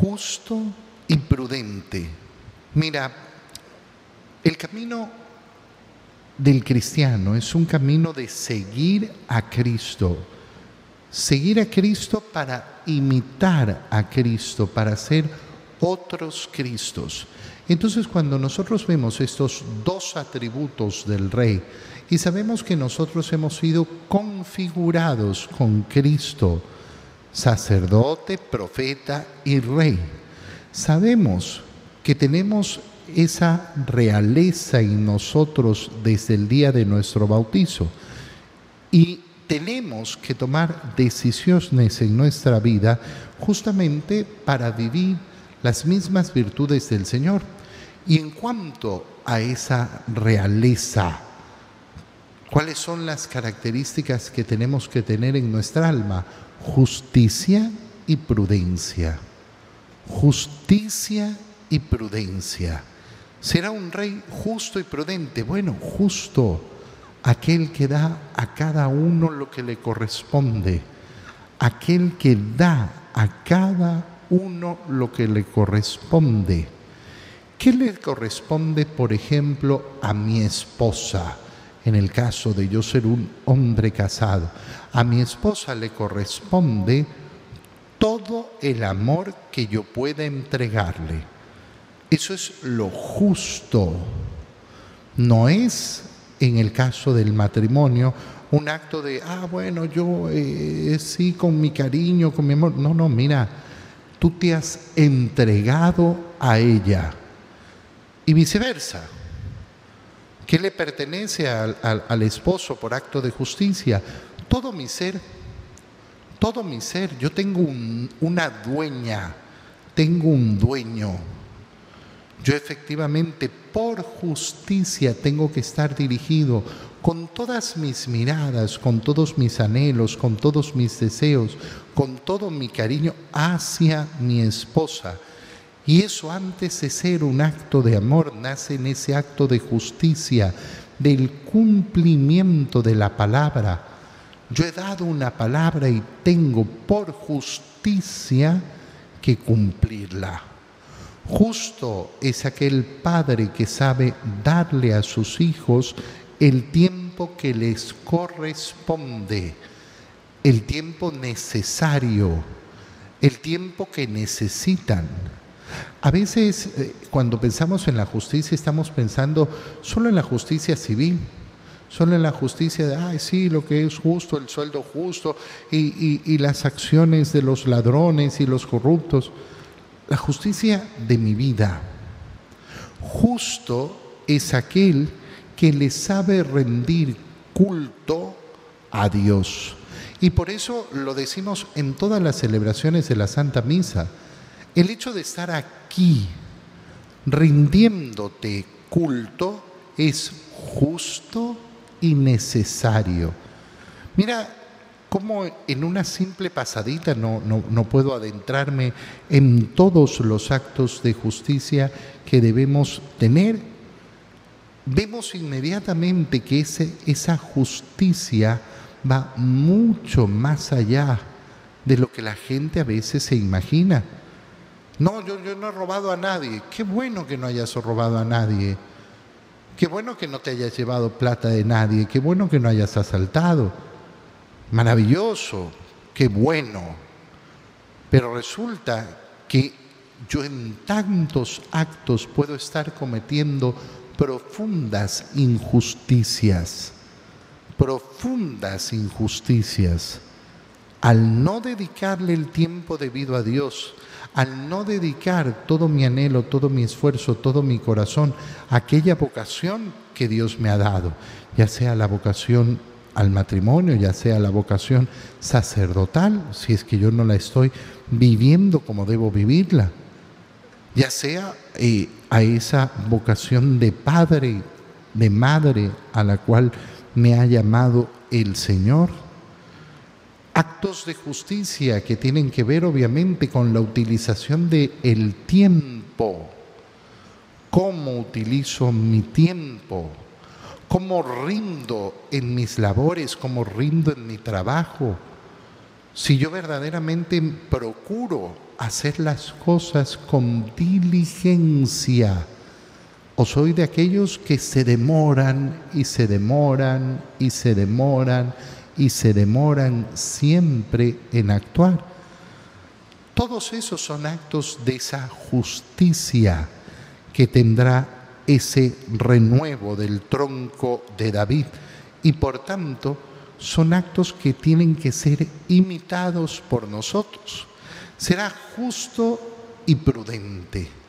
justo y prudente. Mira, el camino del cristiano es un camino de seguir a Cristo. Seguir a Cristo para imitar a Cristo, para ser otros Cristos. Entonces cuando nosotros vemos estos dos atributos del Rey y sabemos que nosotros hemos sido configurados con Cristo, sacerdote, profeta y rey, sabemos que tenemos esa realeza en nosotros desde el día de nuestro bautizo y tenemos que tomar decisiones en nuestra vida justamente para vivir las mismas virtudes del Señor. Y en cuanto a esa realeza, ¿cuáles son las características que tenemos que tener en nuestra alma? Justicia y prudencia. Justicia y prudencia. ¿Será un rey justo y prudente? Bueno, justo, aquel que da a cada uno lo que le corresponde, aquel que da a cada uno lo que le corresponde. ¿Qué le corresponde, por ejemplo, a mi esposa? En el caso de yo ser un hombre casado, a mi esposa le corresponde todo el amor que yo pueda entregarle. Eso es lo justo. No es, en el caso del matrimonio, un acto de, ah, bueno, yo eh, sí con mi cariño, con mi amor. No, no, mira, tú te has entregado a ella y viceversa. ¿Qué le pertenece al, esposo por acto de justicia? Todo mi ser, todo mi ser. Yo tengo una dueña, tengo un dueño. Yo efectivamente por justicia tengo que estar dirigido con todas mis miradas, con todos mis anhelos, con todos mis deseos, con todo mi cariño hacia mi esposa. Y eso antes de ser un acto de amor, nace en ese acto de justicia, del cumplimiento de la palabra. Yo he dado una palabra y tengo por justicia que cumplirla. Justo es aquel padre que sabe darle a sus hijos el tiempo que les corresponde, el tiempo necesario, el tiempo que necesitan. A veces eh, cuando pensamos en la justicia estamos pensando solo en la justicia civil, solo en la justicia de, ay, sí, lo que es justo, el sueldo justo y, y las acciones de los ladrones y los corruptos. La justicia de mi vida. Justo es aquel que le sabe rendir culto a Dios. Y por eso lo decimos en todas las celebraciones de la Santa Misa. El hecho de estar aquí rindiéndote culto es justo y necesario. Mira cómo en una simple pasadita, no, no, no, puedo adentrarme en todos los actos de justicia que debemos tener vemos inmediatamente que ese, esa justicia va mucho más allá de lo que la gente a veces se imagina. No, yo, no he robado a nadie. Qué bueno que no hayas robado a nadie. Qué bueno que no te hayas llevado plata de nadie. Qué bueno que no hayas asaltado. Maravilloso. Qué bueno. Pero resulta que yo en tantos actos puedo estar cometiendo profundas injusticias, profundas injusticias, al no dedicarle el tiempo debido a Dios, al no dedicar todo mi anhelo, todo mi esfuerzo, todo mi corazón a aquella vocación que Dios me ha dado, ya sea la vocación al matrimonio, ya sea la vocación sacerdotal, si es que yo no la estoy viviendo como debo vivirla, ya sea eh, a esa vocación de padre, de madre a la cual me ha llamado el Señor. Actos de justicia que tienen que ver obviamente con la utilización del el tiempo. ¿Cómo utilizo mi tiempo? ¿Cómo rindo en mis labores? ¿Cómo rindo en mi trabajo? Si yo verdaderamente procuro hacer las cosas con diligencia? ¿O soy de aquellos que se demoran y se demoran y se demoran y se demoran siempre en actuar? Todos esos son actos de esa justicia que tendrá ese renuevo del tronco de David y por tanto son actos que tienen que ser imitados por nosotros. Será justo y prudente